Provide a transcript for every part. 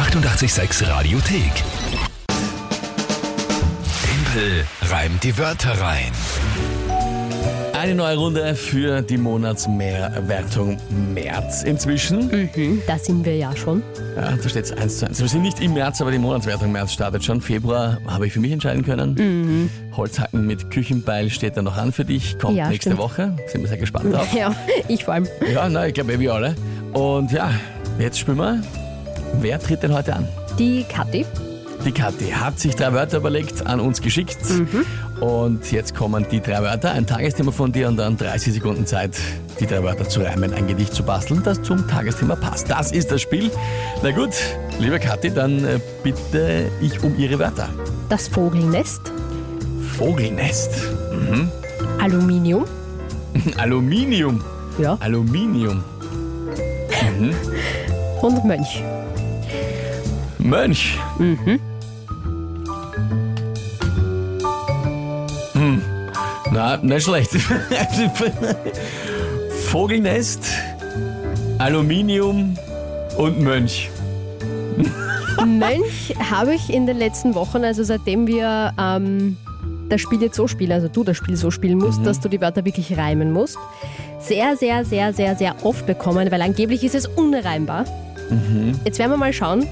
886 Radiothek. Tempel reimt die Wörter rein. Eine neue Runde für die Monatsmehrwertung März inzwischen. Mhm, da sind wir ja schon. Ja, da steht es 1 zu 1. Wir sind nicht im März, aber die Monatswertung März startet schon. Februar habe ich für mich entscheiden können. Mhm. Holzhacken mit Küchenbeil steht dann noch an für dich. Kommt Ja, nächste stimmt. Woche. Sind wir sehr gespannt drauf. Ja, ich vor allem. Ja, na, ich glaube, wir alle. Und ja, jetzt spielen wir. Wer tritt denn heute an? Die Kathi. Die Kathi hat sich drei Wörter überlegt, an uns geschickt. Und jetzt kommen die drei Wörter, ein Tagesthema von dir und dann 30 Sekunden Zeit, die drei Wörter zu reimen, ein Gedicht zu basteln, das zum Tagesthema passt. Das ist das Spiel. Na gut, liebe Kathi, dann äh, bitte ich um ihre Wörter. Das Vogelnest. Vogelnest, Aluminium. Aluminium, Ja. Aluminium, Und Mönch. Mönch. Hm. Na, nicht schlecht. Vogelnest, Aluminium und Mönch. Mönch habe ich in den letzten Wochen, also seitdem wir ähm, das Spiel jetzt so spielen, also du das Spiel so spielen musst, dass du die Wörter wirklich reimen musst, sehr, sehr, sehr, sehr, sehr oft bekommen, weil angeblich ist es unreimbar. Jetzt werden wir mal schauen,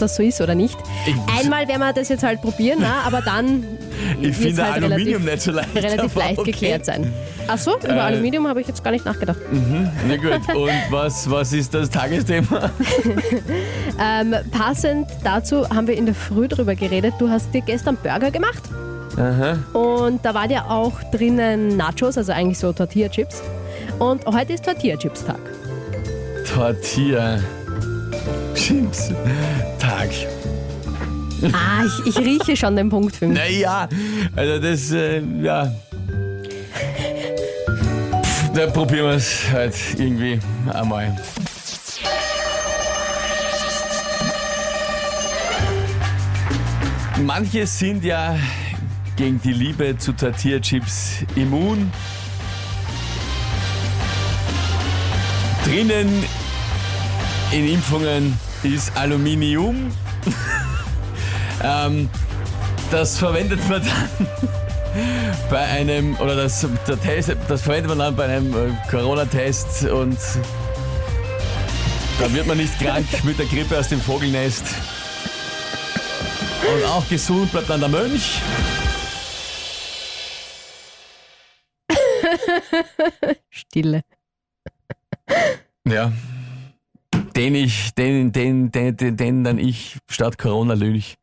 das so ist oder nicht. Ich- Einmal werden wir das jetzt halt probieren, na, aber dann Ich wird's finde halt Aluminium relativ, nicht so leicht. relativ leicht okay. geklärt sein. Ach so, über Äh, Aluminium habe ich jetzt gar nicht nachgedacht. Na gut, und was, was ist das Tagesthema? Ähm, passend dazu haben wir in der Früh drüber geredet. Du hast dir gestern Burger gemacht Aha. und da war ja auch drinnen Nachos, also eigentlich so Tortilla-Chips. Und heute ist Tortilla-Chips-Tag. Tortilla. Chips. Tag. Ah, ich, ich rieche schon den Punkt für mich. Naja, also das, äh, ja. Pff, Da probieren wir es halt irgendwie einmal. Manche sind ja gegen die Liebe zu Tortilla-Chips immun. Drinnen in Impfungen ist Aluminium. ähm, das verwendet man dann bei einem, oder das, der Test, das verwendet man dann bei einem äh, Corona-Test und da wird man nicht krank mit der Grippe aus dem Vogelnest. Und auch gesund bleibt dann der Mönch. Stille. Ja. Den ich, den, den, den, den, den dann ich statt Corona Lynch.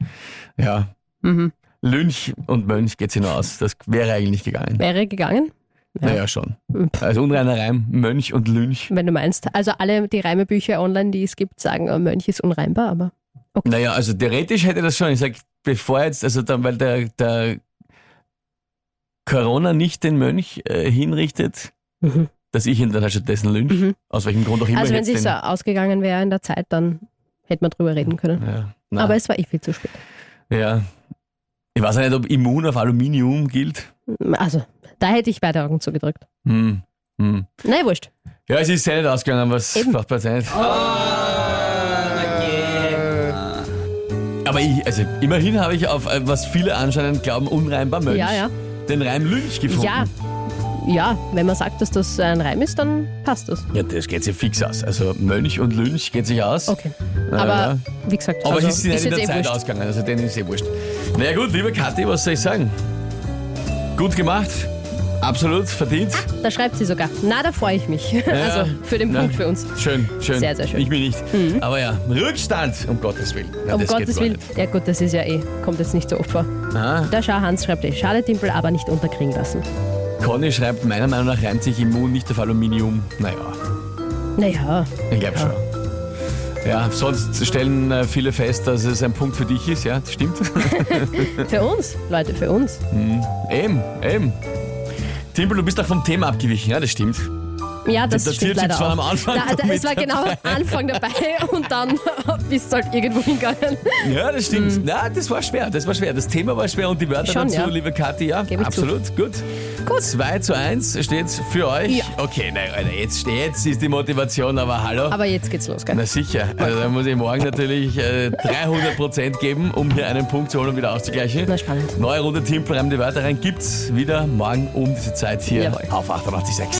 Ja. Mhm. Lynch und Mönch geht sich noch aus. Das wäre eigentlich gegangen. Wäre gegangen, Naja, schon. Also unreiner Reim, Mönch und Lynch. wenn du meinst. Also alle die Reimebücher online, die es gibt, sagen, äh, Mönch ist unreimbar, aber Naja, also theoretisch hätte das schon. Ich sag, bevor jetzt, also dann, weil der, der Corona nicht den Mönch äh, hinrichtet, Mhm. Dass ich ihn dann halt stattdessen lynch. Mhm. Aus welchem Grund auch immer. also wenn es so ausgegangen wäre in der Zeit, dann hätte man drüber reden können. ja, na, Aber es war eh viel zu spät. ja. Ich weiß auch nicht, ob immun auf Aluminium gilt. Also, da hätte ich beide Augen zugedrückt. Hm. Hm. Nein, wurscht. Ja, es ist sehr nicht ausgegangen, was macht man nicht. Aber ich, also immerhin habe ich auf, äh, was viele anscheinend glauben, unreimbar Mönch, Ja, ja. den Reim Lynch gefunden. Ja. Ja, wenn man sagt, dass das ein Reim ist, dann passt das. Ja, das geht sich fix aus. Also Mönch und Lynch geht sich aus. Okay. Ja, Aber ja. wie gesagt, Aber also, es ist nicht in der eh Zeit wurscht. ausgegangen, also denen ist eh wurscht. Naja gut, liebe Kathi, was soll ich sagen? Gut gemacht, absolut verdient. Da schreibt sie sogar. Na, da freue ich mich. Also für den Ja. Punkt für uns. Schön, schön. Sehr, sehr schön. Ich bin nicht. Aber ja, Rückstand, um Gottes Willen. Ja, um Gottes Willen. Ja gut, das ist ja eh, kommt jetzt nicht so oft vor. Ah, Der Schau Hans schreibt eh, schade Timpel, aber nicht unterkriegen lassen. Conny schreibt, meiner Meinung nach reimt sich Immun nicht auf Aluminium. Naja, Naja, ich glaube schon. Ja, sonst stellen äh, viele fest, dass es ein Punkt für dich ist, ja, das stimmt. für uns, Leute, für uns. eben, eben. Timpel, du bist auch vom Thema abgewichen, ja, das stimmt. Ja, das der stimmt leider war auch. am Anfang Da, da, es war genau dabei. Anfang dabei und dann bist du halt irgendwo hingegangen. Ja, das stimmt. Na, das war schwer, das war schwer. Das Thema war schwer und die Wörter Mhm. Schon, dazu, ja. liebe Kathi, ja, Gebe ich zu. absolut, gut. Gut. 2 zu 1 steht für euch. Ja. Okay, nein, Alter, jetzt, jetzt ist die Motivation, aber hallo. Aber jetzt geht's los, gell? Na sicher, also da muss ich morgen natürlich äh, 300% geben, um hier einen Punkt zu holen und wieder auszugleichen. Na, spannend. Neue Runde Team die Wörter rein gibt's wieder morgen um diese Zeit hier Jawohl. auf 886.